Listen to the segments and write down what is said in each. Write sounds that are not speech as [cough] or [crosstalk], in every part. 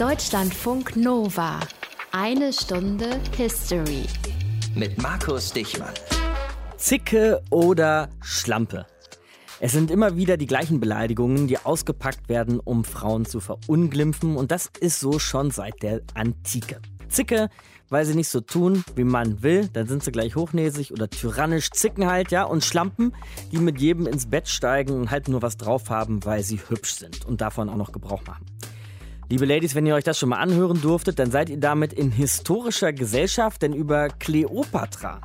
Deutschlandfunk Nova. Eine Stunde History. Mit Markus Dichmann. Zicke oder Schlampe. Es sind immer wieder die gleichen Beleidigungen, die ausgepackt werden, um Frauen zu verunglimpfen. Und das ist so schon seit der Antike. Zicke, weil sie nicht so tun, wie man will, dann sind sie gleich hochnäsig oder tyrannisch, zicken halt, ja. Und Schlampen, die mit jedem ins Bett steigen und halt nur was drauf haben, weil sie hübsch sind und davon auch noch Gebrauch machen. Liebe Ladies, wenn ihr euch das schon mal anhören durftet, dann seid ihr damit in historischer Gesellschaft, denn über Kleopatra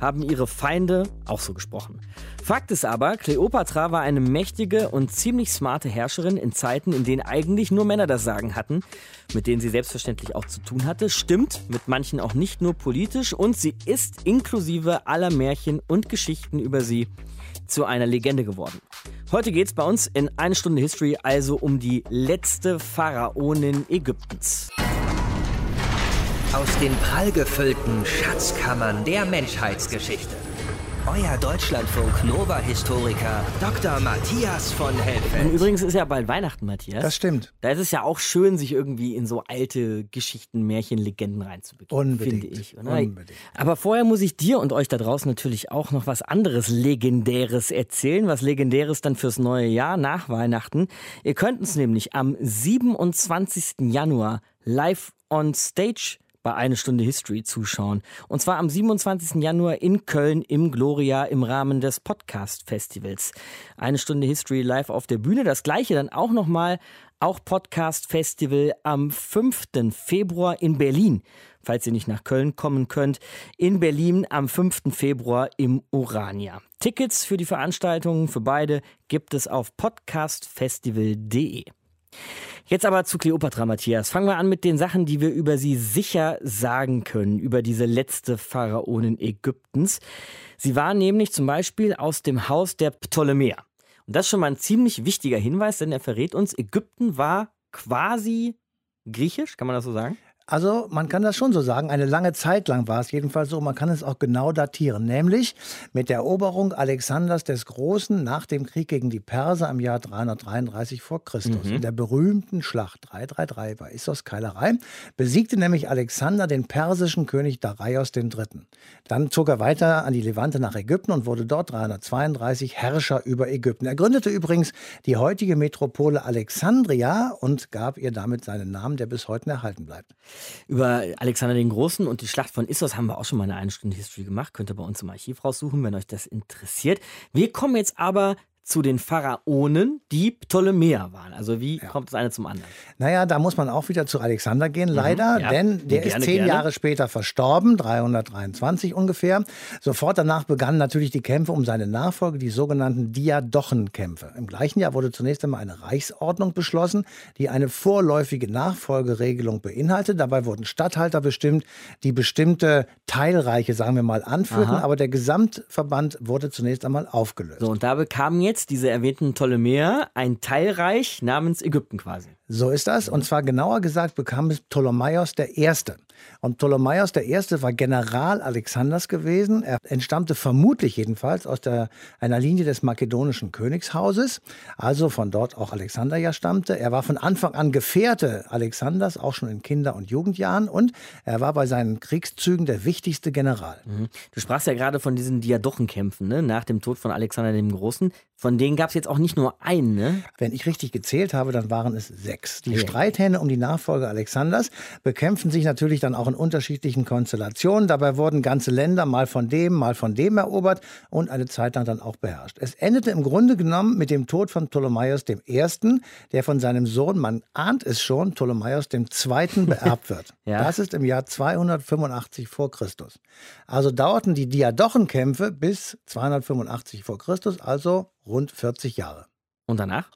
haben ihre Feinde auch so gesprochen. Fakt ist aber, Kleopatra war eine mächtige und ziemlich smarte Herrscherin in Zeiten, in denen eigentlich nur Männer das Sagen hatten, mit denen sie selbstverständlich auch zu tun hatte. Stimmt, mit manchen auch nicht nur politisch und sie ist inklusive aller Märchen und Geschichten über sie zu einer Legende geworden. Heute geht es bei uns in eine Stunde History also um die letzte Pharaonin Ägyptens. Aus den prallgefüllten Schatzkammern der Menschheitsgeschichte. Euer Deutschlandfunk Nova-Historiker Dr. Matthias von Und Helfeld. übrigens ist ja bald Weihnachten, Matthias. Das stimmt. Da ist es ja auch schön, sich irgendwie in so alte Geschichten, Märchen, Legenden reinzubegeben. Unbedingt. Finde ich. Oder? Unbedingt. Aber vorher muss ich dir und euch da draußen natürlich auch noch was anderes Legendäres erzählen. Was Legendäres dann fürs neue Jahr nach Weihnachten. Ihr könnt uns nämlich am 27. Januar live on stage bei Eine Stunde History zuschauen. Und zwar am 27. Januar in Köln im Gloria im Rahmen des Podcast-Festivals. Eine Stunde History live auf der Bühne. Das gleiche dann auch nochmal, auch Podcast-Festival am 5. Februar in Berlin. Falls ihr nicht nach Köln kommen könnt, in Berlin am 5. Februar im Urania. Tickets für die Veranstaltungen für beide gibt es auf podcastfestival.de. Jetzt aber zu Kleopatra, Matthias. Fangen wir an mit den Sachen, die wir über sie sicher sagen können, über diese letzte Pharaonin Ägyptens. Sie war nämlich zum Beispiel aus dem Haus der Ptolemäer. Und das ist schon mal ein ziemlich wichtiger Hinweis, denn er verrät uns, Ägypten war quasi griechisch, kann man das so sagen? Also man kann das schon so sagen. Eine lange Zeit lang war es jedenfalls so. Man kann es auch genau datieren. Nämlich mit der Eroberung Alexanders des Großen nach dem Krieg gegen die Perser im Jahr 333 vor Christus. In der berühmten Schlacht 333 bei Issos Keilerei besiegte nämlich Alexander den persischen König Darius III. Dann zog er weiter an die Levante nach Ägypten und wurde dort 332 Herrscher über Ägypten. Er gründete übrigens die heutige Metropole Alexandria und gab ihr damit seinen Namen, der bis heute erhalten bleibt. Über Alexander den Großen und die Schlacht von Issos haben wir auch schon mal eine eine Stunde History gemacht. Könnt ihr bei uns im Archiv raussuchen, wenn euch das interessiert. Wir kommen jetzt aber zu den Pharaonen, die Ptolemäer waren. Also wie kommt das eine zum anderen? Naja, da muss man auch wieder zu Alexander gehen, leider, Mhm. ja. denn der Gerne, ist zehn gerne. Jahre später verstorben, 323 ungefähr. Sofort danach begannen natürlich die Kämpfe um seine Nachfolge, die sogenannten Diadochenkämpfe. Im gleichen Jahr wurde zunächst einmal eine Reichsordnung beschlossen, die eine vorläufige Nachfolgeregelung beinhaltet. Dabei wurden Statthalter bestimmt, die bestimmte Teilreiche, sagen wir mal, anführten, Aha. aber der Gesamtverband wurde zunächst einmal aufgelöst. So, und da bekamen jetzt diese erwähnten Ptolemäer ein Teilreich namens Ägypten quasi. So ist das. Und zwar genauer gesagt bekam es Ptolemaios I. Und Ptolemaios I. war General Alexanders gewesen. Er entstammte vermutlich jedenfalls aus der, einer Linie des makedonischen Königshauses, also von dort auch Alexander ja stammte. Er war von Anfang an Gefährte Alexanders, auch schon in Kinder- und Jugendjahren. Und er war bei seinen Kriegszügen der wichtigste General. Du sprachst ja gerade von diesen Diadochenkämpfen, ne? nach dem Tod von Alexander dem Großen. Von denen gab es jetzt auch nicht nur einen, ne? Wenn ich richtig gezählt habe, dann waren es sechs. Die Ja. Streithähne um die Nachfolge Alexanders bekämpften sich natürlich dann auch in unterschiedlichen Konstellationen. Dabei wurden ganze Länder mal von dem, mal von dem erobert und eine Zeit lang dann auch beherrscht. Es endete im Grunde genommen mit dem Tod von Ptolemaios I., der von seinem Sohn, man ahnt es schon, Ptolemaios II. [laughs] beerbt wird. Ja. Das ist im Jahr 285 vor Christus. Also dauerten die Diadochenkämpfe bis 285 vor Christus, also rund 40 Jahre. Und danach?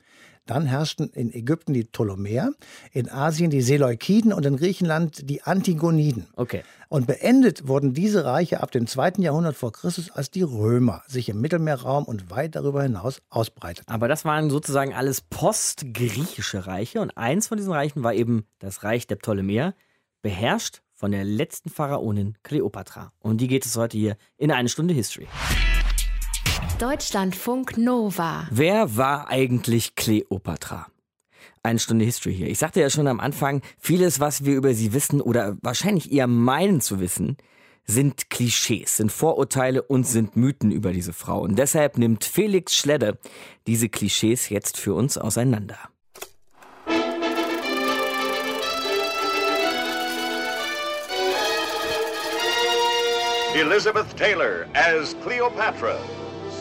Dann herrschten in Ägypten die Ptolemäer, in Asien die Seleukiden und in Griechenland die Antigoniden. Okay. Und beendet wurden diese Reiche ab dem 2. Jahrhundert vor Christus, als die Römer sich im Mittelmeerraum und weit darüber hinaus ausbreiteten. Aber das waren sozusagen alles postgriechische Reiche und eins von diesen Reichen war eben das Reich der Ptolemäer, beherrscht von der letzten Pharaonin Kleopatra. Um die geht es heute hier in eine Stunde History. Deutschlandfunk Nova. Wer war eigentlich Kleopatra? eine Stunde History hier. Ich sagte ja schon am Anfang, vieles, was wir über sie wissen oder wahrscheinlich eher meinen zu wissen, sind Klischees, sind Vorurteile und sind Mythen über diese Frau. Und deshalb nimmt Felix Schledde diese Klischees jetzt für uns auseinander. Elizabeth Taylor as Cleopatra,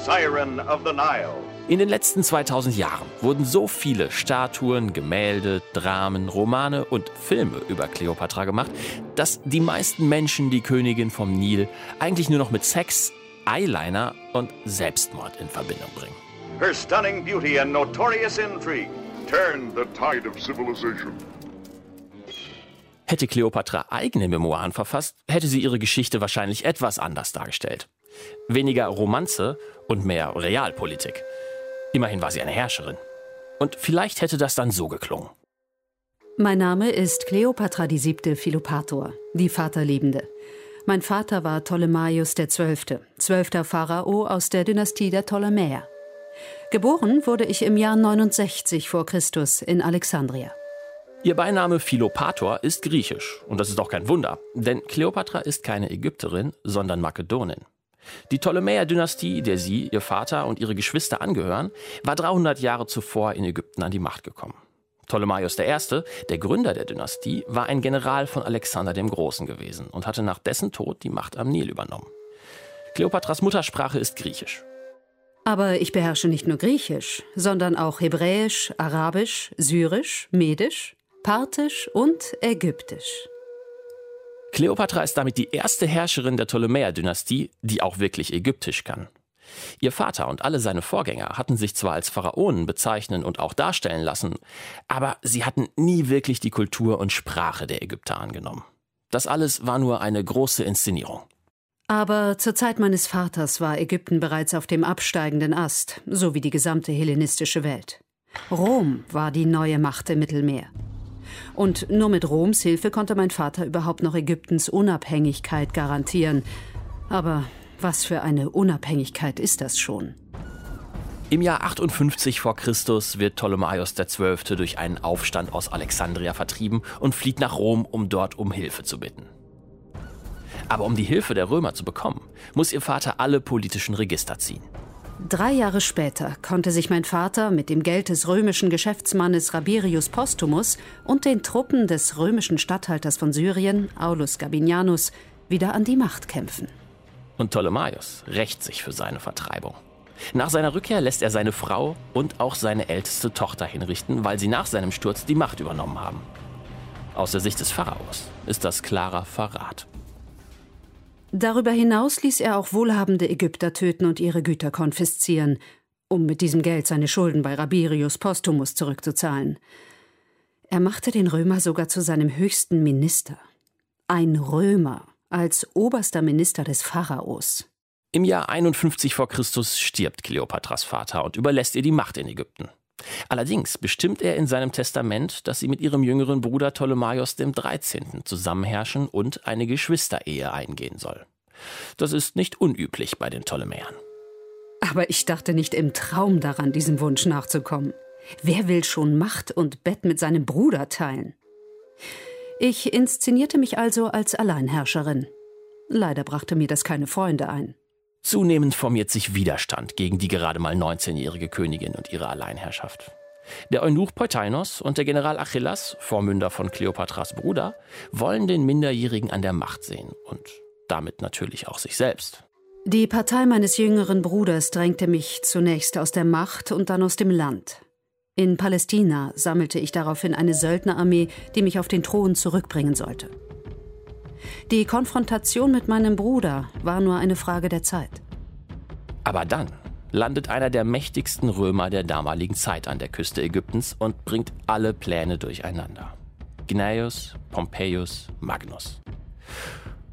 Siren of the Nile. In den letzten 2000 Jahren wurden so viele Statuen, Gemälde, Dramen, Romane und Filme über Kleopatra gemacht, dass die meisten Menschen die Königin vom Nil eigentlich nur noch mit Sex, Eyeliner und Selbstmord in Verbindung bringen. Her stunning beauty and notorious intrigue turned the tide of civilization. Hätte Kleopatra eigene Memoiren verfasst, hätte sie ihre Geschichte wahrscheinlich etwas anders dargestellt. Weniger Romanze und mehr Realpolitik. Immerhin war sie eine Herrscherin. Und vielleicht hätte das dann so geklungen. Mein Name ist Kleopatra VII. Philopator, die Vaterliebende. Mein Vater war Ptolemaios XII., zwölfter Pharao aus der Dynastie der Ptolemäer. Geboren wurde ich im Jahr 69 vor Christus in Alexandria. Ihr Beiname Philopator ist griechisch. Und das ist auch kein Wunder, denn Kleopatra ist keine Ägypterin, sondern Makedonin. Die Ptolemäer-Dynastie, der sie, ihr Vater und ihre Geschwister angehören, war 300 Jahre zuvor in Ägypten an die Macht gekommen. Ptolemaios I., der Gründer der Dynastie, war ein General von Alexander dem Großen gewesen und hatte nach dessen Tod die Macht am Nil übernommen. Kleopatras Muttersprache ist Griechisch. Aber ich beherrsche nicht nur Griechisch, sondern auch Hebräisch, Arabisch, Syrisch, Medisch, Parthisch und Ägyptisch. Kleopatra ist damit die erste Herrscherin der Ptolemäer-Dynastie, die auch wirklich Ägyptisch kann. Ihr Vater und alle seine Vorgänger hatten sich zwar als Pharaonen bezeichnen und auch darstellen lassen, aber sie hatten nie wirklich die Kultur und Sprache der Ägypter angenommen. Das alles war nur eine große Inszenierung. Aber zur Zeit meines Vaters war Ägypten bereits auf dem absteigenden Ast, so wie die gesamte hellenistische Welt. Rom war die neue Macht im Mittelmeer. Und nur mit Roms Hilfe konnte mein Vater überhaupt noch Ägyptens Unabhängigkeit garantieren. Aber was für eine Unabhängigkeit ist das schon? Im Jahr 58 vor Christus wird Ptolemaios XII. durch einen Aufstand aus Alexandria vertrieben und flieht nach Rom, um dort um Hilfe zu bitten. Aber um die Hilfe der Römer zu bekommen, muss ihr Vater alle politischen Register ziehen. Drei Jahre später konnte sich mein Vater mit dem Geld des römischen Geschäftsmannes Rabirius Postumus und den Truppen des römischen Statthalters von Syrien, Aulus Gabinianus, wieder an die Macht kämpfen. Und Ptolemaios rächt sich für seine Vertreibung. Nach seiner Rückkehr lässt er seine Frau und auch seine älteste Tochter hinrichten, weil sie nach seinem Sturz die Macht übernommen haben. Aus der Sicht des Pharaos ist das klarer Verrat. Darüber hinaus ließ er auch wohlhabende Ägypter töten und ihre Güter konfiszieren, um mit diesem Geld seine Schulden bei Rabirius Postumus zurückzuzahlen. Er machte den Römer sogar zu seinem höchsten Minister. Ein Römer als oberster Minister des Pharaos. Im Jahr 51 vor Christus stirbt Kleopatras Vater und überlässt ihr die Macht in Ägypten. Allerdings bestimmt er in seinem Testament, dass sie mit ihrem jüngeren Bruder Ptolemaios XIII. zusammenherrschen und eine Geschwisterehe eingehen soll. Das ist nicht unüblich bei den Ptolemäern. Aber ich dachte nicht im Traum daran, diesem Wunsch nachzukommen. Wer will schon Macht und Bett mit seinem Bruder teilen? Ich inszenierte mich also als Alleinherrscherin. Leider brachte mir das keine Freunde ein. Zunehmend formiert sich Widerstand gegen die gerade mal 19-jährige Königin und ihre Alleinherrschaft. Der Eunuch Peutainos und der General Achillas, Vormünder von Kleopatras Bruder, wollen den Minderjährigen an der Macht sehen und damit natürlich auch sich selbst. Die Partei meines jüngeren Bruders drängte mich zunächst aus der Macht und dann aus dem Land. In Palästina sammelte ich daraufhin eine Söldnerarmee, die mich auf den Thron zurückbringen sollte. Die Konfrontation mit meinem Bruder war nur eine Frage der Zeit. Aber dann landet einer der mächtigsten Römer der damaligen Zeit an der Küste Ägyptens und bringt alle Pläne durcheinander. Gnaeus Pompeius Magnus.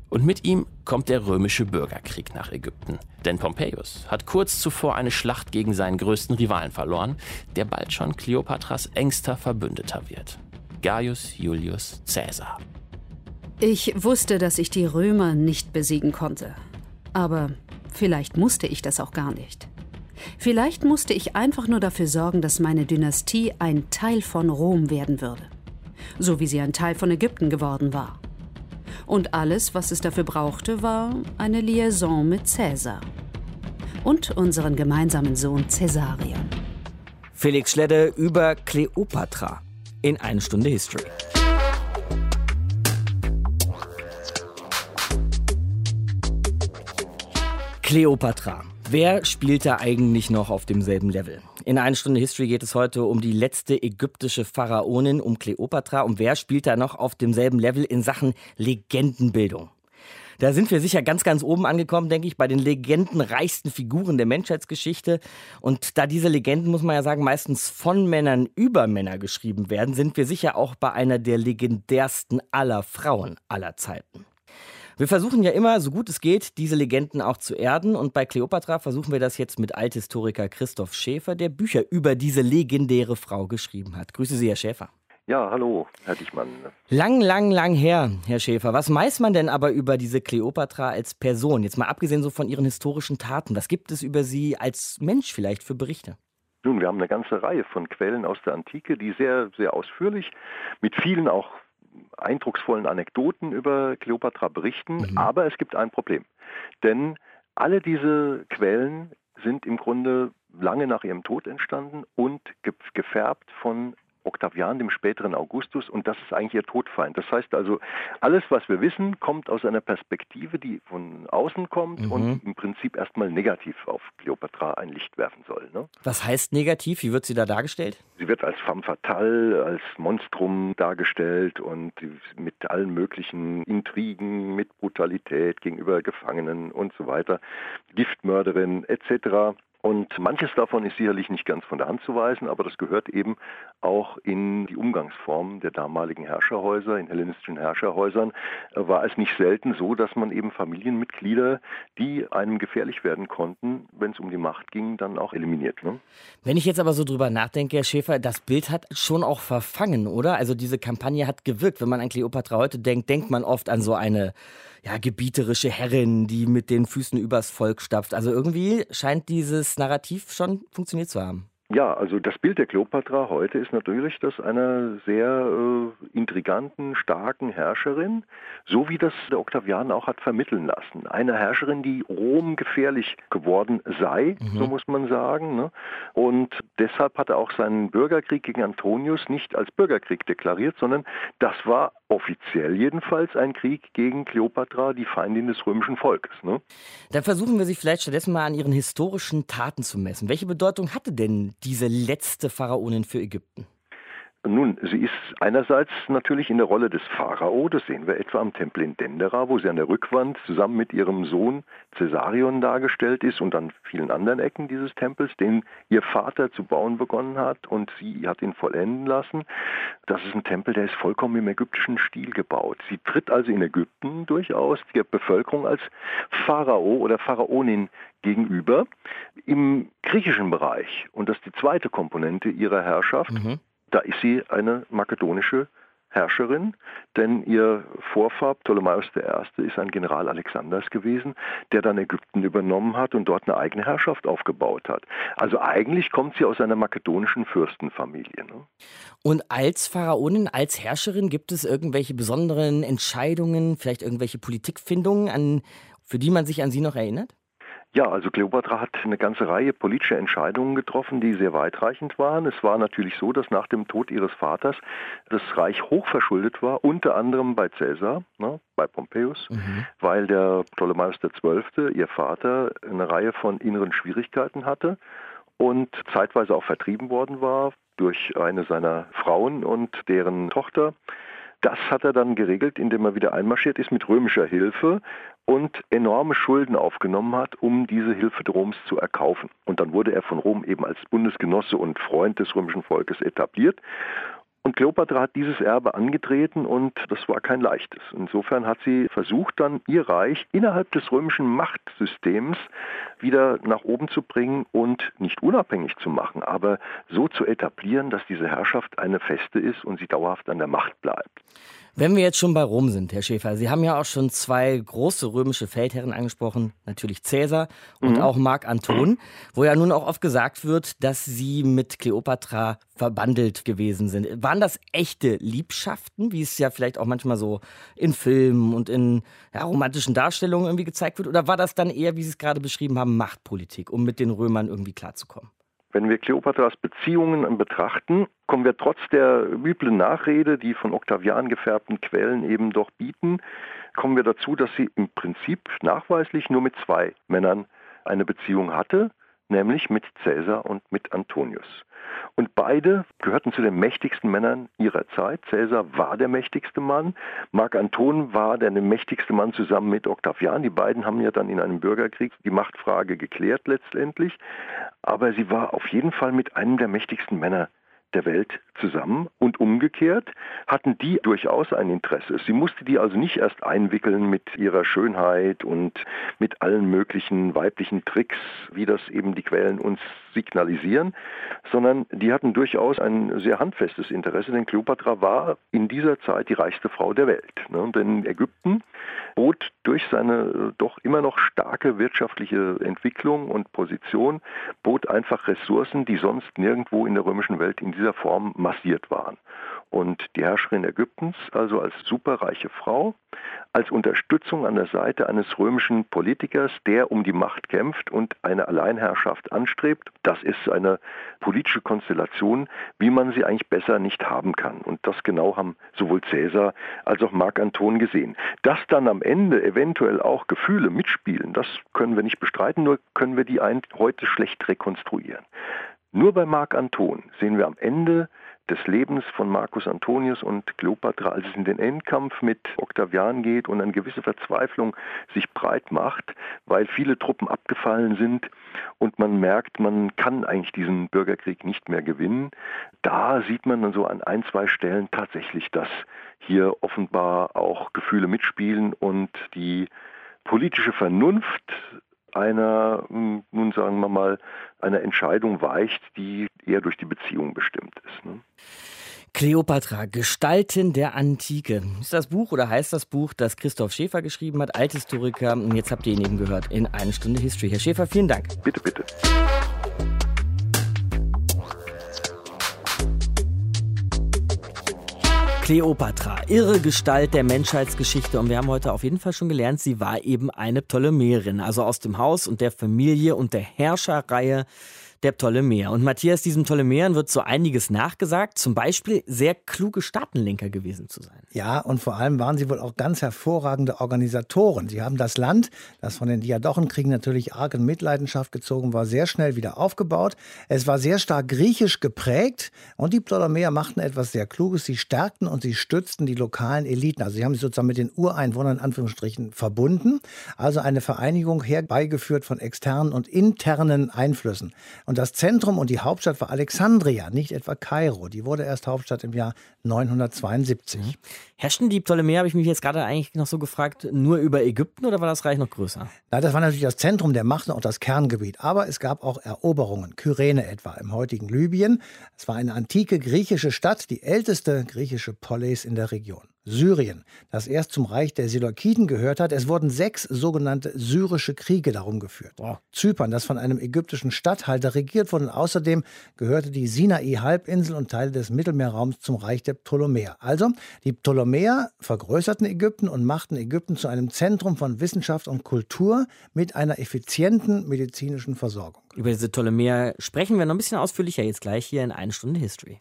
Und mit ihm kommt der römische Bürgerkrieg nach Ägypten. Denn Pompeius hat kurz zuvor eine Schlacht gegen seinen größten Rivalen verloren, der bald schon Kleopatras engster Verbündeter wird. Gaius Julius Caesar. Ich wusste, dass ich die Römer nicht besiegen konnte. Aber vielleicht musste ich das auch gar nicht. Vielleicht musste ich einfach nur dafür sorgen, dass meine Dynastie ein Teil von Rom werden würde. So wie sie ein Teil von Ägypten geworden war. Und alles, was es dafür brauchte, war eine Liaison mit Cäsar. Und unseren gemeinsamen Sohn Cäsarion. Felix Schledde über Kleopatra in eine Stunde History. Kleopatra. Wer spielt da eigentlich noch auf demselben Level? In einer Stunde History geht es heute um die letzte ägyptische Pharaonin, um Kleopatra. Und wer spielt da noch auf demselben Level in Sachen Legendenbildung? Da sind wir sicher ganz, ganz oben angekommen, denke ich, bei den legendenreichsten Figuren der Menschheitsgeschichte. Und da diese Legenden, muss man ja sagen, meistens von Männern über Männer geschrieben werden, sind wir sicher auch bei einer der legendärsten aller Frauen aller Zeiten. Wir versuchen ja immer, so gut es geht, diese Legenden auch zu erden. Und bei Kleopatra versuchen wir das jetzt mit Althistoriker Christoph Schäfer, der Bücher über diese legendäre Frau geschrieben hat. Grüße Sie, Herr Schäfer. Ja, hallo, Herr Dichmann. Lang, lang, lang her, Herr Schäfer. Was weiß man denn aber über diese Kleopatra als Person? Jetzt mal abgesehen so von ihren historischen Taten. Was gibt es über sie als Mensch vielleicht für Berichte? Nun, wir haben eine ganze Reihe von Quellen aus der Antike, die sehr, sehr ausführlich mit vielen auch eindrucksvollen Anekdoten über Kleopatra berichten, mhm. aber es gibt ein Problem. Denn alle diese Quellen sind im Grunde lange nach ihrem Tod entstanden und gefärbt von Octavian, dem späteren Augustus, und das ist eigentlich ihr Todfeind. Das heißt also, alles, was wir wissen, kommt aus einer Perspektive, die von außen kommt mhm. und im Prinzip erstmal negativ auf Kleopatra ein Licht werfen soll. Ne? Was heißt negativ? Wie wird sie da dargestellt? Sie wird als femme fatale, als Monstrum dargestellt und mit allen möglichen Intrigen, mit Brutalität gegenüber Gefangenen und so weiter, Giftmörderin etc. Und manches davon ist sicherlich nicht ganz von der Hand zu weisen, aber das gehört eben auch in die Umgangsformen der damaligen Herrscherhäuser. In hellenistischen Herrscherhäusern war es nicht selten so, dass man eben Familienmitglieder, die einem gefährlich werden konnten, wenn es um die Macht ging, dann auch eliminiert. Ne? Wenn ich jetzt aber so drüber nachdenke, Herr Schäfer, das Bild hat schon auch verfangen, oder? Also diese Kampagne hat gewirkt. Wenn man an Kleopatra heute denkt, denkt man oft an so eine ja, gebieterische Herrin, die mit den Füßen übers Volk stapft. Also irgendwie scheint dieses Narrativ schon funktioniert zu haben. Ja, also das Bild der Kleopatra heute ist natürlich das einer sehr äh, intriganten, starken Herrscherin, so wie das der Octavian auch hat vermitteln lassen. Eine Herrscherin, die Rom gefährlich geworden sei, mhm. so muss man sagen. Ne? Und deshalb hat er auch seinen Bürgerkrieg gegen Antonius nicht als Bürgerkrieg deklariert, sondern das war offiziell jedenfalls ein Krieg gegen Kleopatra, die Feindin des römischen Volkes. Ne? Dann versuchen wir sich vielleicht stattdessen mal an ihren historischen Taten zu messen. Welche Bedeutung hatte denn diese letzte Pharaonin für Ägypten? Nun, sie ist einerseits natürlich in der Rolle des Pharao, das sehen wir etwa am Tempel in Dendera, wo sie an der Rückwand zusammen mit ihrem Sohn Caesarion dargestellt ist und an vielen anderen Ecken dieses Tempels, den ihr Vater zu bauen begonnen hat und sie hat ihn vollenden lassen. Das ist ein Tempel, der ist vollkommen im ägyptischen Stil gebaut. Sie tritt also in Ägypten durchaus der Bevölkerung als Pharao oder Pharaonin gegenüber. Im griechischen Bereich, und das ist die zweite Komponente ihrer Herrschaft, mhm da ist sie eine makedonische Herrscherin, denn ihr Vorfahr Ptolemäus I. ist ein General Alexanders gewesen, der dann Ägypten übernommen hat und dort eine eigene Herrschaft aufgebaut hat. Also eigentlich kommt sie aus einer makedonischen Fürstenfamilie. Ne? Und als Pharaonin, als Herrscherin gibt es irgendwelche besonderen Entscheidungen, vielleicht irgendwelche Politikfindungen, an, für die man sich an sie noch erinnert? Ja, also Kleopatra hat eine ganze Reihe politischer Entscheidungen getroffen, die sehr weitreichend waren. Es war natürlich so, dass nach dem Tod ihres Vaters das Reich hochverschuldet war, unter anderem bei Caesar, ne, bei Pompeius, mhm. weil der Ptolemäus XII., ihr Vater, eine Reihe von inneren Schwierigkeiten hatte und zeitweise auch vertrieben worden war durch eine seiner Frauen und deren Tochter. Das hat er dann geregelt, indem er wieder einmarschiert ist mit römischer Hilfe und enorme Schulden aufgenommen hat, um diese Hilfe Roms zu erkaufen. Und dann wurde er von Rom eben als Bundesgenosse und Freund des römischen Volkes etabliert. Und Kleopatra hat dieses Erbe angetreten und das war kein leichtes. Insofern hat sie versucht, dann ihr Reich innerhalb des römischen Machtsystems wieder nach oben zu bringen und nicht unabhängig zu machen, aber so zu etablieren, dass diese Herrschaft eine feste ist und sie dauerhaft an der Macht bleibt. Wenn wir jetzt schon bei Rom sind, Herr Schäfer, Sie haben ja auch schon zwei große römische Feldherren angesprochen, natürlich Cäsar und mhm. auch Mark Anton, wo ja nun auch oft gesagt wird, dass sie mit Kleopatra verbandelt gewesen sind. Waren das echte Liebschaften, wie es ja vielleicht auch manchmal so in Filmen und in ja, romantischen Darstellungen irgendwie gezeigt wird? Oder war das dann eher, wie Sie es gerade beschrieben haben, Machtpolitik, um mit den Römern irgendwie klarzukommen? Wenn wir Kleopatras Beziehungen betrachten, kommen wir trotz der üblen Nachrede, die von Octavian gefärbten Quellen eben doch bieten, kommen wir dazu, dass sie im Prinzip nachweislich nur mit zwei Männern eine Beziehung hatte, nämlich mit Caesar und mit Antonius. Und beide gehörten zu den mächtigsten Männern ihrer Zeit. Caesar war der mächtigste Mann, Mark Anton war der mächtigste Mann zusammen mit Octavian. Die beiden haben ja dann in einem Bürgerkrieg die Machtfrage geklärt letztendlich. Aber sie war auf jeden Fall mit einem der mächtigsten Männer der Welt zusammen und umgekehrt hatten die durchaus ein Interesse. Sie musste die also nicht erst einwickeln mit ihrer Schönheit und mit allen möglichen weiblichen Tricks, wie das eben die Quellen uns signalisieren, sondern die hatten durchaus ein sehr handfestes Interesse, denn Kleopatra war in dieser Zeit die reichste Frau der Welt. Ne? Denn Ägypten bot durch seine doch immer noch starke wirtschaftliche Entwicklung und Position, bot einfach Ressourcen, die sonst nirgendwo in der römischen Welt in dieser Form massiert waren. Und die Herrscherin Ägyptens, also als superreiche Frau, als Unterstützung an der Seite eines römischen Politikers, der um die Macht kämpft und eine Alleinherrschaft anstrebt, das ist eine politische Konstellation, wie man sie eigentlich besser nicht haben kann. Und das genau haben sowohl Cäsar als auch Mark Anton gesehen. Dass dann am Ende eventuell auch Gefühle mitspielen, das können wir nicht bestreiten, nur können wir die heute schlecht rekonstruieren. Nur bei Mark Anton sehen wir am Ende des Lebens von Marcus Antonius und Kleopatra, als es in den Endkampf mit Octavian geht und eine gewisse Verzweiflung sich breit macht, weil viele Truppen abgefallen sind und man merkt, man kann eigentlich diesen Bürgerkrieg nicht mehr gewinnen. Da sieht man dann so an ein, zwei Stellen tatsächlich, dass hier offenbar auch Gefühle mitspielen und die politische Vernunft einer, hm, nun sagen wir mal, einer Entscheidung weicht, die eher durch die Beziehung bestimmt ist. Ne? Kleopatra, Gestalten der Antike. Ist das Buch oder heißt das Buch, das Christoph Schäfer geschrieben hat, Althistoriker? Und jetzt habt ihr ihn eben gehört in eine Stunde History. Herr Schäfer, vielen Dank. Bitte, bitte. Kleopatra, irre Gestalt der Menschheitsgeschichte. Und wir haben heute auf jeden Fall schon gelernt, sie war eben eine Ptolemäerin, also aus dem Haus und der Familie und der Herrscherreihe der Ptolemäer. Und Matthias, diesem Ptolemäern wird so einiges nachgesagt, zum Beispiel sehr kluge Staatenlenker gewesen zu sein. Ja, und vor allem waren sie wohl auch ganz hervorragende Organisatoren. Sie haben das Land, das von den Diadochenkriegen natürlich arg in Mitleidenschaft gezogen war, sehr schnell wieder aufgebaut. Es war sehr stark griechisch geprägt und die Ptolemäer machten etwas sehr Kluges. Sie stärkten und sie stützten die lokalen Eliten. Also sie haben sich sozusagen mit den Ureinwohnern in Anführungsstrichen verbunden. Also eine Vereinigung herbeigeführt von externen und internen Einflüssen. Und das Zentrum und die Hauptstadt war Alexandria, nicht etwa Kairo. Die wurde erst Hauptstadt im Jahr 972. Mhm. Herrschten die Ptolemäer, habe ich mich jetzt gerade eigentlich noch so gefragt, nur über Ägypten oder war das Reich noch größer? Na, das war natürlich das Zentrum der Macht und das Kerngebiet. Aber es gab auch Eroberungen. Kyrene etwa im heutigen Libyen. Es war eine antike griechische Stadt, die älteste griechische Polis in der Region. Syrien, das erst zum Reich der Seleukiden gehört hat. Es wurden sechs sogenannte syrische Kriege darum geführt. Wow. Zypern, das von einem ägyptischen Statthalter regiert wurde. Und außerdem gehörte die Sinai-Halbinsel und Teile des Mittelmeerraums zum Reich der Ptolemäer. Also, die Ptolemäer vergrößerten Ägypten und machten Ägypten zu einem Zentrum von Wissenschaft und Kultur mit einer effizienten medizinischen Versorgung. Über diese Ptolemäer sprechen wir noch ein bisschen ausführlicher jetzt gleich hier in eine Stunde History.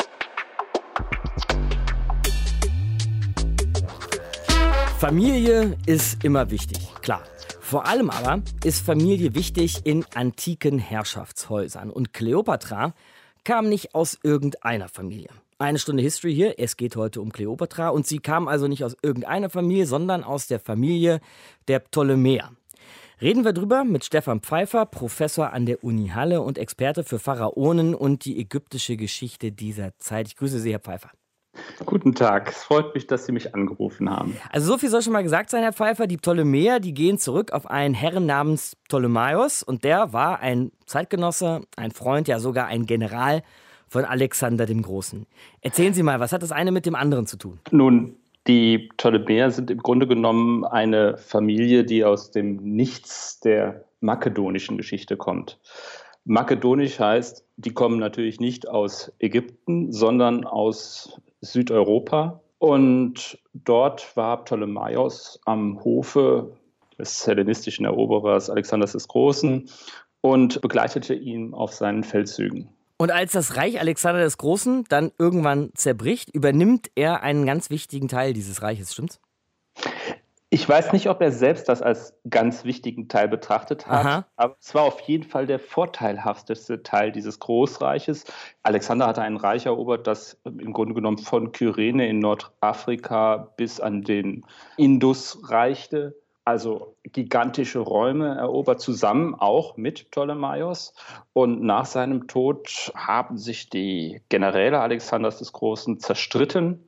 Familie ist immer wichtig, klar. Vor allem aber ist Familie wichtig in antiken Herrschaftshäusern. Und Kleopatra kam nicht aus irgendeiner Familie. Eine Stunde History hier. Es geht heute um Kleopatra. Und sie kam also nicht aus irgendeiner Familie, sondern aus der Familie der Ptolemäer. Reden wir drüber mit Stefan Pfeiffer, Professor an der Uni Halle und Experte für Pharaonen und die ägyptische Geschichte dieser Zeit. Ich grüße Sie, Herr Pfeiffer. Guten Tag, es freut mich, dass Sie mich angerufen haben. Also so viel soll schon mal gesagt sein, Herr Pfeiffer. Die Ptolemäer, die gehen zurück auf einen Herren namens Ptolemaios und der war ein Zeitgenosse, ein Freund, ja sogar ein General von Alexander dem Großen. Erzählen Sie mal, was hat das eine mit dem anderen zu tun? Nun, Die Ptolemäer sind im Grunde genommen eine Familie, die aus dem Nichts der makedonischen Geschichte kommt. Makedonisch heißt, die kommen natürlich nicht aus Ägypten, sondern aus Südeuropa. Und dort war Ptolemaios am Hofe des hellenistischen Eroberers Alexanders des Großen und begleitete ihn auf seinen Feldzügen. Und als das Reich Alexander des Großen dann irgendwann zerbricht, übernimmt er einen ganz wichtigen Teil dieses Reiches, stimmt's? Ich weiß nicht, ob er selbst das als ganz wichtigen Teil betrachtet hat, Aha. aber es war auf jeden Fall der vorteilhafteste Teil dieses Großreiches. Alexander hatte ein Reich erobert, das im Grunde genommen von Kyrene in Nordafrika bis an den Indus reichte also gigantische Räume erobert, zusammen auch mit Ptolemaios. Und nach seinem Tod haben sich die Generäle Alexanders des Großen zerstritten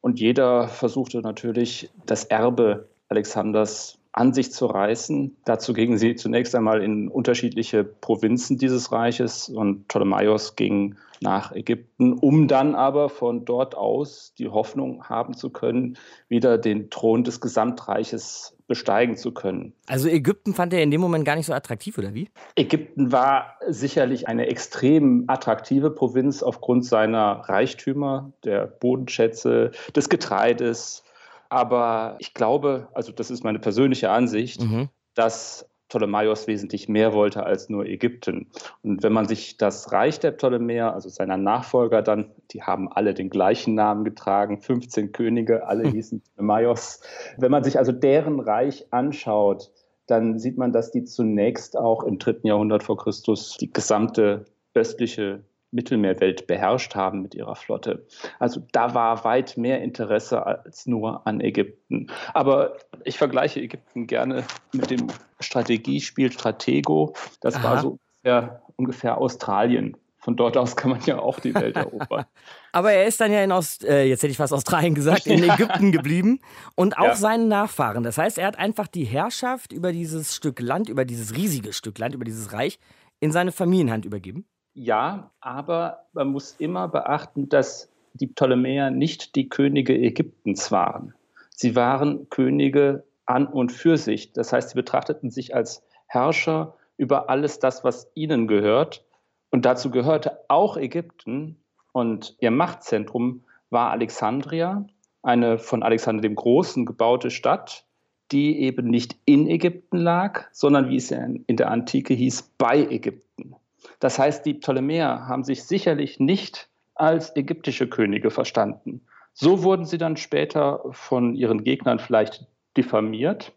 und jeder versuchte natürlich, das Erbe Alexanders an sich zu reißen. Dazu gingen sie zunächst einmal in unterschiedliche Provinzen dieses Reiches und Ptolemaios ging nach Ägypten, um dann aber von dort aus die Hoffnung haben zu können, wieder den Thron des Gesamtreiches besteigen zu können. Also Ägypten fand er in dem Moment gar nicht so attraktiv, oder wie? Ägypten war sicherlich eine extrem attraktive Provinz aufgrund seiner Reichtümer, der Bodenschätze, des Getreides. Aber ich glaube, also das ist meine persönliche Ansicht, mhm. dass Ptolemaios wesentlich mehr wollte als nur Ägypten. Und wenn man sich das Reich der Ptolemäer, also seiner Nachfolger dann, die haben alle den gleichen Namen getragen, 15 Könige, alle [laughs] hießen Ptolemaios. Wenn man sich also deren Reich anschaut, dann sieht man, dass die zunächst auch im dritten Jahrhundert vor Christus die gesamte östliche Mittelmeerwelt beherrscht haben mit ihrer Flotte. Also da war weit mehr Interesse als nur an Ägypten. Aber ich vergleiche Ägypten gerne mit dem Strategiespiel Stratego. Das Aha. war so ungefähr, ungefähr Australien. Von dort aus kann man ja auch die Welt [laughs] erobern. Aber er ist dann ja in Ost, äh, jetzt hätte ich fast Australien gesagt, in [laughs] Ägypten geblieben und auch ja. seinen Nachfahren. Das heißt, er hat einfach die Herrschaft über dieses Stück Land, über dieses riesige Stück Land, über dieses Reich in seine Familienhand übergeben. Ja, aber man muss immer beachten, dass die Ptolemäer nicht die Könige Ägyptens waren. Sie waren Könige an und für sich. Das heißt, sie betrachteten sich als Herrscher über alles das, was ihnen gehört. Und dazu gehörte auch Ägypten. Und ihr Machtzentrum war Alexandria, eine von Alexander dem Großen gebaute Stadt, die eben nicht in Ägypten lag, sondern wie es in der Antike hieß, bei Ägypten. Das heißt, die Ptolemäer haben sich sicherlich nicht als ägyptische Könige verstanden. So wurden sie dann später von ihren Gegnern vielleicht diffamiert.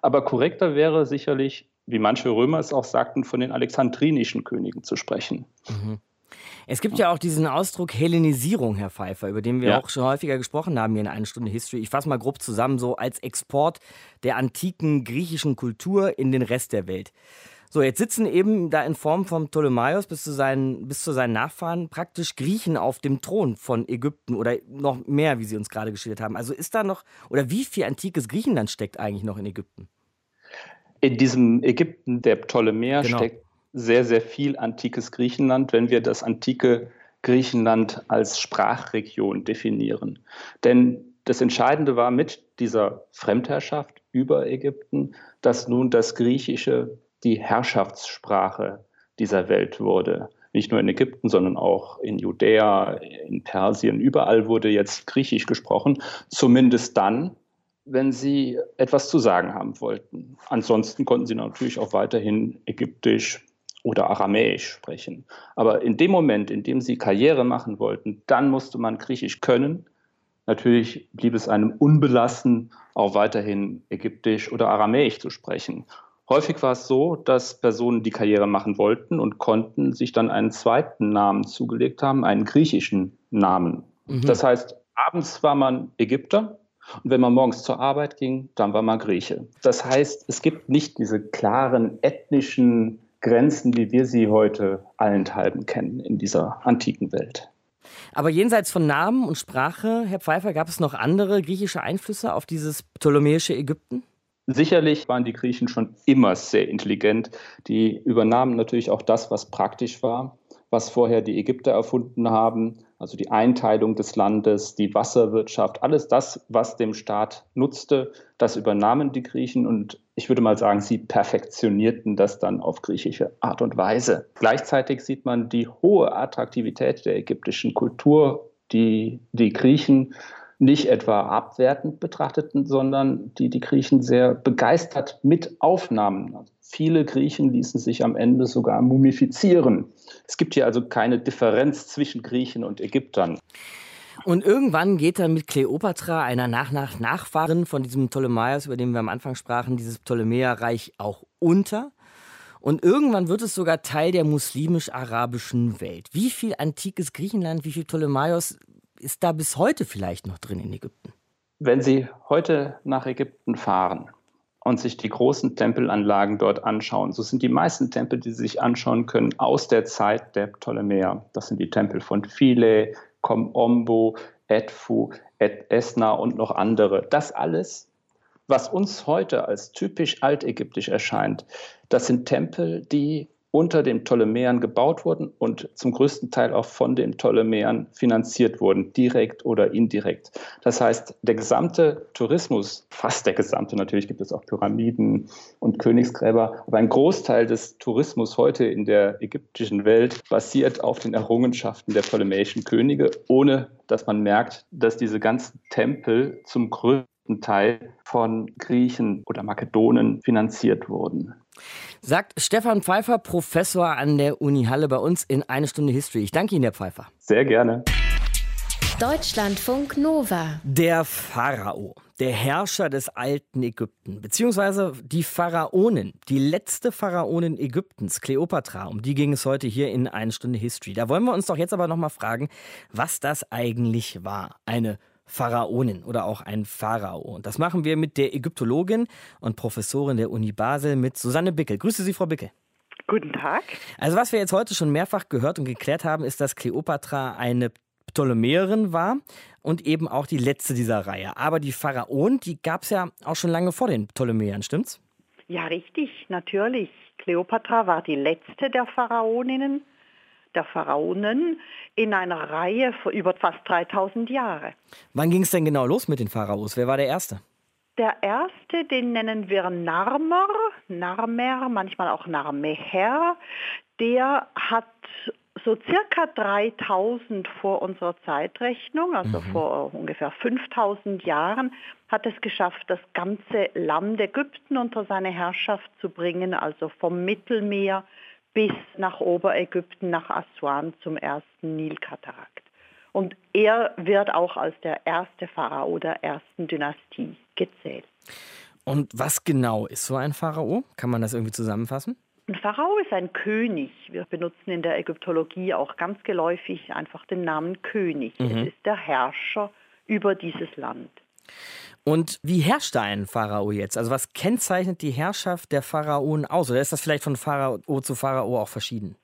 Aber korrekter wäre sicherlich, wie manche Römer es auch sagten, von den alexandrinischen Königen zu sprechen. Mhm. Es gibt ja auch diesen Ausdruck Hellenisierung, Herr Pfeiffer, über den wir ja. auch schon häufiger gesprochen haben hier in einer Stunde History. Ich fasse mal grob zusammen, so als Export der antiken griechischen Kultur in den Rest der Welt. So, jetzt sitzen eben da in Form von Ptolemaios bis zu seinen, bis zu seinen Nachfahren praktisch Griechen auf dem Thron von Ägypten oder noch mehr, wie Sie uns gerade geschildert haben. Also ist da noch, oder wie viel antikes Griechenland steckt eigentlich noch in Ägypten? In diesem Ägypten der Ptolemäer genau. steckt sehr, sehr viel antikes Griechenland, wenn wir das antike Griechenland als Sprachregion definieren. Denn das Entscheidende war mit dieser Fremdherrschaft über Ägypten, dass nun das Griechische die Herrschaftssprache dieser Welt wurde. Nicht nur in Ägypten, sondern auch in Judäa, in Persien, überall wurde jetzt Griechisch gesprochen, zumindest dann, wenn sie etwas zu sagen haben wollten. Ansonsten konnten sie natürlich auch weiterhin Ägyptisch oder Aramäisch sprechen. Aber in dem Moment, in dem sie Karriere machen wollten, dann musste man Griechisch können. Natürlich blieb es einem unbelassen, auch weiterhin Ägyptisch oder Aramäisch zu sprechen. Häufig war es so, dass Personen, die Karriere machen wollten und konnten, sich dann einen zweiten Namen zugelegt haben, einen griechischen Namen. Mhm. Das heißt, abends war man Ägypter und wenn man morgens zur Arbeit ging, dann war man Grieche. Das heißt, es gibt nicht diese klaren ethnischen Grenzen, wie wir sie heute allenthalben kennen in dieser antiken Welt. Aber jenseits von Namen und Sprache, Herr Pfeiffer, gab es noch andere griechische Einflüsse auf dieses ptolemäische Ägypten? Sicherlich waren die Griechen schon immer sehr intelligent. Die übernahmen natürlich auch das, was praktisch war. was vorher die Ägypter erfunden haben, also die Einteilung des Landes, die Wasserwirtschaft, alles das, was dem Staat nutzte, das übernahmen die Griechen und ich würde mal sagen, sie perfektionierten das dann auf griechische Art und Weise. Gleichzeitig sieht man die hohe Attraktivität der ägyptischen Kultur, die die Griechen nicht etwa abwertend betrachteten, sondern die die Griechen sehr begeistert mit aufnahmen. Also viele Griechen ließen sich am Ende sogar mumifizieren. Es gibt hier also keine Differenz zwischen Griechen und Ägyptern. Und irgendwann geht dann mit Kleopatra, einer nach nach Nachfahrin von diesem Ptolemaios, über den wir am Anfang sprachen, dieses Ptolemäerreich auch unter. Und irgendwann wird es sogar Teil der muslimisch-arabischen Welt. Wie viel antikes Griechenland, wie viel Ptolemaios ist da bis heute vielleicht noch drin in Ägypten? Wenn Sie heute nach Ägypten fahren und sich die großen Tempelanlagen dort anschauen, so sind die meisten Tempel, die Sie sich anschauen können, aus der Zeit der Ptolemäer. Das sind die Tempel von Philae, Kom Ombo, Edfu, Ed Esna und noch andere. Das alles, was uns heute als typisch altägyptisch erscheint, das sind Tempel, die unter den Ptolemäern gebaut wurden und zum größten Teil auch von den Ptolemäern finanziert wurden, direkt oder indirekt. Das heißt, der gesamte Tourismus, fast der gesamte, natürlich gibt es auch Pyramiden und Königsgräber, aber ein Großteil des Tourismus heute in der ägyptischen Welt basiert auf den Errungenschaften der ptolemäischen Könige, ohne dass man merkt, dass diese ganzen Tempel zum größten Teil von Griechen oder Makedonen finanziert wurden. Sagt Stefan Pfeiffer, Professor an der Uni Halle bei uns in eine Stunde History. Ich danke Ihnen, Herr Pfeiffer. Sehr gerne. Deutschlandfunk Nova. Der Pharao, der Herrscher des alten Ägypten, beziehungsweise die Pharaonin, die letzte Pharaonin Ägyptens, Kleopatra, um die ging es heute hier in eine Stunde History. Da wollen wir uns doch jetzt aber nochmal fragen, was das eigentlich war. Eine Pharaonin oder auch ein Pharao. Und das machen wir mit der Ägyptologin und Professorin der Uni Basel, mit Susanne Bickel. Grüße Sie, Frau Bickel. Guten Tag. Also was wir jetzt heute schon mehrfach gehört und geklärt haben, ist, dass Kleopatra eine Ptolemäerin war und eben auch die letzte dieser Reihe. Aber die Pharaonen, die gab es ja auch schon lange vor den Ptolemäern, stimmt's? Ja, richtig, natürlich. Kleopatra war die letzte der Pharaoninnen der Pharaonen in einer Reihe vor über fast 3000 Jahre. Wann ging es denn genau los mit den Pharaos? Wer war der Erste? Der erste, den nennen wir Narmer, Narmer, manchmal auch Narmeher. Der hat so circa 3000 vor unserer Zeitrechnung, also mhm. vor ungefähr 5000 Jahren, hat es geschafft, das ganze Land Ägypten unter seine Herrschaft zu bringen, also vom Mittelmeer bis nach Oberägypten, nach Aswan zum ersten Nilkatarakt. Und er wird auch als der erste Pharao der ersten Dynastie gezählt. Und was genau ist so ein Pharao? Kann man das irgendwie zusammenfassen? Ein Pharao ist ein König. Wir benutzen in der Ägyptologie auch ganz geläufig einfach den Namen König. Mhm. Es ist der Herrscher über dieses Land. Und wie herrscht da ein Pharao jetzt? Also was kennzeichnet die Herrschaft der Pharaonen aus? Oder ist das vielleicht von Pharao zu Pharao auch verschieden?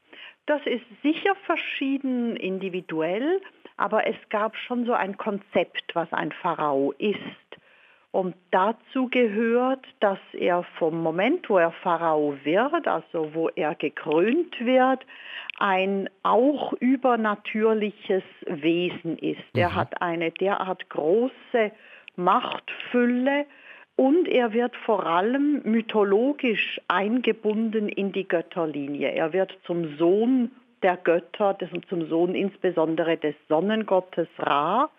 Das ist sicher verschieden individuell, aber es gab schon so ein Konzept, was ein Pharao ist. Und dazu gehört, dass er vom Moment, wo er Pharao wird, also wo er gekrönt wird, ein auch übernatürliches Wesen ist. Mhm. Er hat eine derart große Machtfülle und er wird vor allem mythologisch eingebunden in die Götterlinie. Er wird zum Sohn der Götter, zum Sohn insbesondere des Sonnengottes Ra.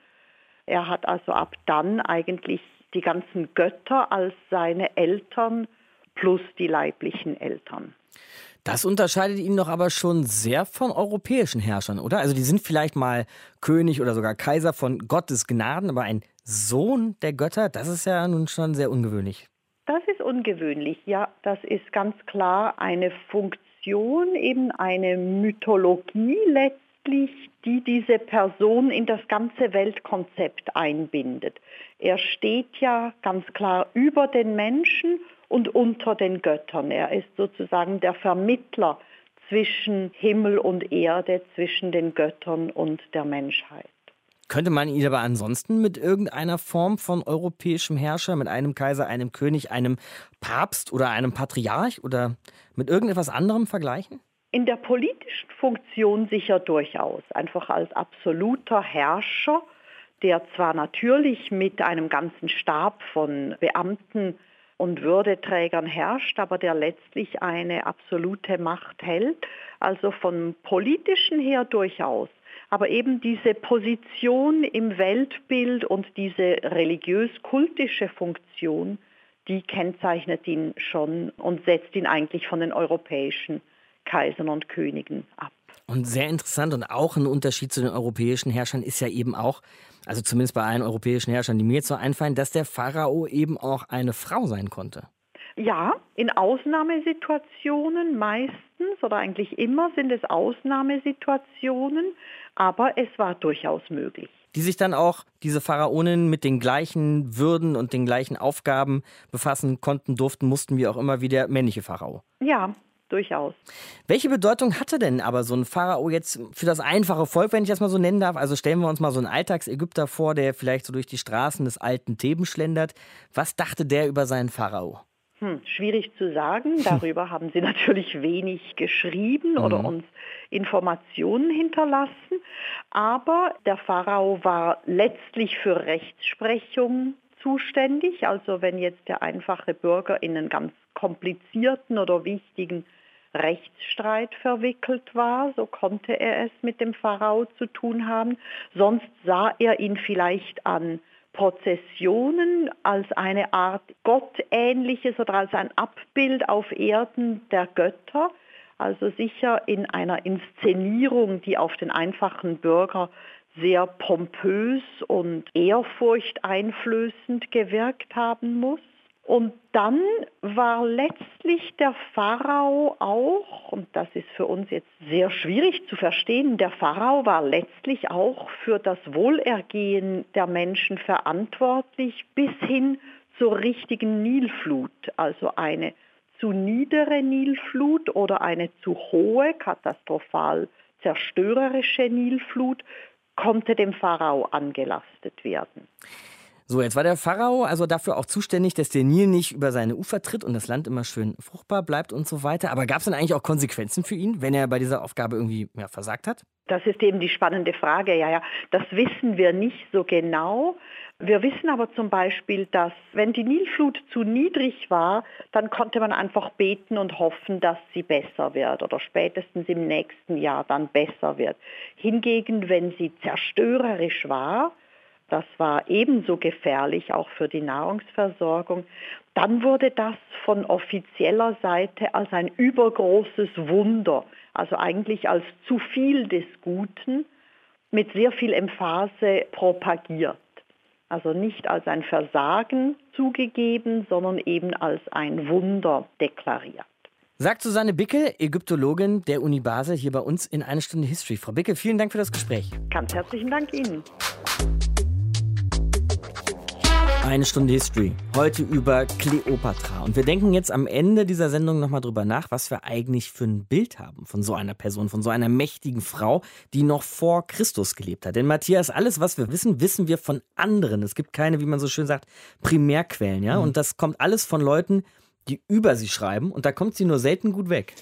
Er hat also ab dann eigentlich die ganzen Götter als seine Eltern plus die leiblichen Eltern. Das unterscheidet ihn doch aber schon sehr von europäischen Herrschern, oder? Also die sind vielleicht mal König oder sogar Kaiser von Gottes Gnaden, aber ein Sohn der Götter, das ist ja nun schon sehr ungewöhnlich. Das ist ungewöhnlich, ja. Das ist ganz klar eine Funktion, eben eine Mythologie letztlich, die diese Person in das ganze Weltkonzept einbindet. Er steht ja ganz klar über den Menschen und unter den Göttern. Er ist sozusagen der Vermittler zwischen Himmel und Erde, zwischen den Göttern und der Menschheit. Könnte man ihn aber ansonsten mit irgendeiner Form von europäischem Herrscher, mit einem Kaiser, einem König, einem Papst oder einem Patriarch oder mit irgendetwas anderem vergleichen? In der politischen Funktion sicher durchaus, einfach als absoluter Herrscher, der zwar natürlich mit einem ganzen Stab von Beamten und Würdeträgern herrscht, aber der letztlich eine absolute Macht hält. Also vom politischen her durchaus. Aber eben diese Position im Weltbild und diese religiös-kultische Funktion, die kennzeichnet ihn schon und setzt ihn eigentlich von den europäischen Kaisern und Königen ab. Und sehr interessant und auch ein Unterschied zu den europäischen Herrschern ist ja eben auch, also zumindest bei allen europäischen Herrschern, die mir jetzt so einfallen, dass der Pharao eben auch eine Frau sein konnte. Ja, in Ausnahmesituationen meistens oder eigentlich immer sind es Ausnahmesituationen, aber es war durchaus möglich. Die sich dann auch, diese Pharaonen, mit den gleichen Würden und den gleichen Aufgaben befassen konnten, durften, mussten, wie auch immer, wie der männliche Pharao. Ja, durchaus. Welche Bedeutung hatte denn aber so ein Pharao jetzt für das einfache Volk, wenn ich das mal so nennen darf? Also stellen wir uns mal so einen Alltagsägypter vor, der vielleicht so durch die Straßen des alten Theben schlendert. Was dachte der über seinen Pharao? Hm, schwierig zu sagen. [laughs] Darüber haben Sie natürlich wenig geschrieben oder mhm. uns Informationen hinterlassen. Aber der Pharao war letztlich für Rechtsprechung zuständig. Also wenn jetzt der einfache Bürger in einen ganz komplizierten oder wichtigen Rechtsstreit verwickelt war, so konnte er es mit dem Pharao zu tun haben. Sonst sah er ihn vielleicht an Prozessionen als eine Art gottähnliches oder als ein Abbild auf Erden der Götter. Also sicher in einer Inszenierung, die auf den einfachen Bürger sehr pompös und ehrfurchteinflößend gewirkt haben muss. Und dann war letztlich der Pharao auch, und das ist für uns jetzt sehr schwierig zu verstehen, der Pharao war letztlich auch für das Wohlergehen der Menschen verantwortlich bis hin zur richtigen Nilflut, also eine zu niedere Nilflut oder eine zu hohe, katastrophal zerstörerische Nilflut konnte dem Pharao angelastet werden. So, jetzt war der Pharao also dafür auch zuständig, dass der Nil nicht über seine Ufer tritt und das Land immer schön fruchtbar bleibt und so weiter. Aber gab es dann eigentlich auch Konsequenzen für ihn, wenn er bei dieser Aufgabe irgendwie ja, versagt hat? Das ist eben die spannende Frage. Ja, ja, das wissen wir nicht so genau. Wir wissen aber zum Beispiel, dass wenn die Nilflut zu niedrig war, dann konnte man einfach beten und hoffen, dass sie besser wird oder spätestens im nächsten Jahr dann besser wird. Hingegen, wenn sie zerstörerisch war, das war ebenso gefährlich auch für die Nahrungsversorgung. Dann wurde das von offizieller Seite als ein übergroßes Wunder, also eigentlich als zu viel des Guten, mit sehr viel Emphase propagiert. Also nicht als ein Versagen zugegeben, sondern eben als ein Wunder deklariert. Sagt Susanne Bickel, Ägyptologin der Uni Basel, hier bei uns in eine Stunde History. Frau Bickel, vielen Dank für das Gespräch. Ganz herzlichen Dank Ihnen. Eine Stunde History. Heute über Kleopatra. Und wir denken jetzt am Ende dieser Sendung nochmal drüber nach, was wir eigentlich für ein Bild haben von so einer Person, von so einer mächtigen Frau, die noch vor Christus gelebt hat. Denn Matthias, alles, was wir wissen, wissen wir von anderen. Es gibt keine, wie man so schön sagt, Primärquellen, ja. Mhm. Und das kommt alles von Leuten, die über sie schreiben. Und da kommt sie nur selten gut weg.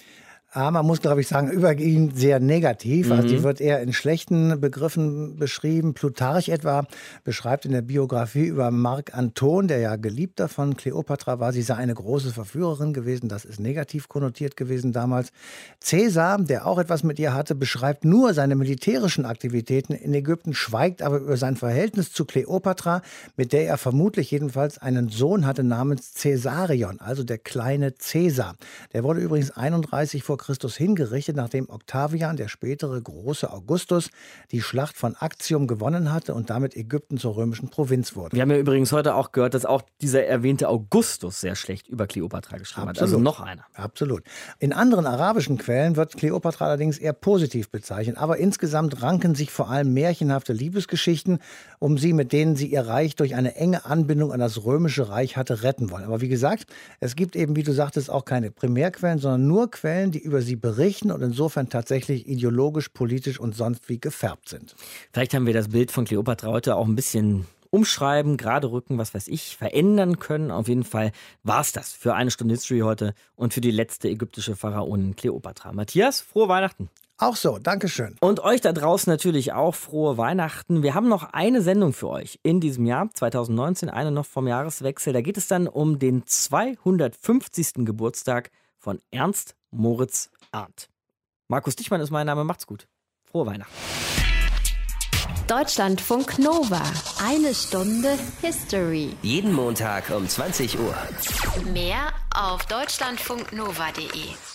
Ah, man muss, glaube ich, sagen, über ihn sehr negativ. Also mhm. Also die wird eher in schlechten Begriffen beschrieben. Plutarch etwa beschreibt in der Biografie über Marc Anton, der ja Geliebter von Kleopatra war, sie sei eine große Verführerin gewesen. Das ist negativ konnotiert gewesen damals. Cäsar, der auch etwas mit ihr hatte, beschreibt nur seine militärischen Aktivitäten in Ägypten, schweigt aber über sein Verhältnis zu Kleopatra, mit der er vermutlich jedenfalls einen Sohn hatte namens Caesarion, also der kleine Cäsar. Der wurde übrigens 31 vor Christus hingerichtet, nachdem Octavian, der spätere große Augustus, die Schlacht von Actium gewonnen hatte und damit Ägypten zur römischen Provinz wurde. Wir haben ja übrigens heute auch gehört, dass auch dieser erwähnte Augustus sehr schlecht über Kleopatra geschrieben Absolut. hat. Also noch einer. Absolut. In anderen arabischen Quellen wird Kleopatra allerdings eher positiv bezeichnet, aber insgesamt ranken sich vor allem märchenhafte Liebesgeschichten um sie, mit denen sie ihr Reich durch eine enge Anbindung an das römische Reich hatte retten wollen. Aber wie gesagt, es gibt eben, wie du sagtest, auch keine Primärquellen, sondern nur Quellen, die über sie berichten und insofern tatsächlich ideologisch, politisch und sonst wie gefärbt sind. Vielleicht haben wir das Bild von Kleopatra heute auch ein bisschen umschreiben, gerade rücken, was weiß ich, verändern können. Auf jeden Fall war es das für eine Stunde History heute und für die letzte ägyptische Pharaonin Kleopatra. Matthias, frohe Weihnachten. Auch so, Dankeschön. Und euch da draußen natürlich auch frohe Weihnachten. Wir haben noch eine Sendung für euch in diesem Jahr, 2019, eine noch vom Jahreswechsel. Da geht es dann um den 250. Geburtstag von Ernst Moritz Arndt. Markus Dichmann ist mein Name, macht's gut. Frohe Weihnachten. Deutschlandfunk Nova. Eine Stunde History. Jeden Montag um 20 Uhr. Mehr auf deutschlandfunknova.de.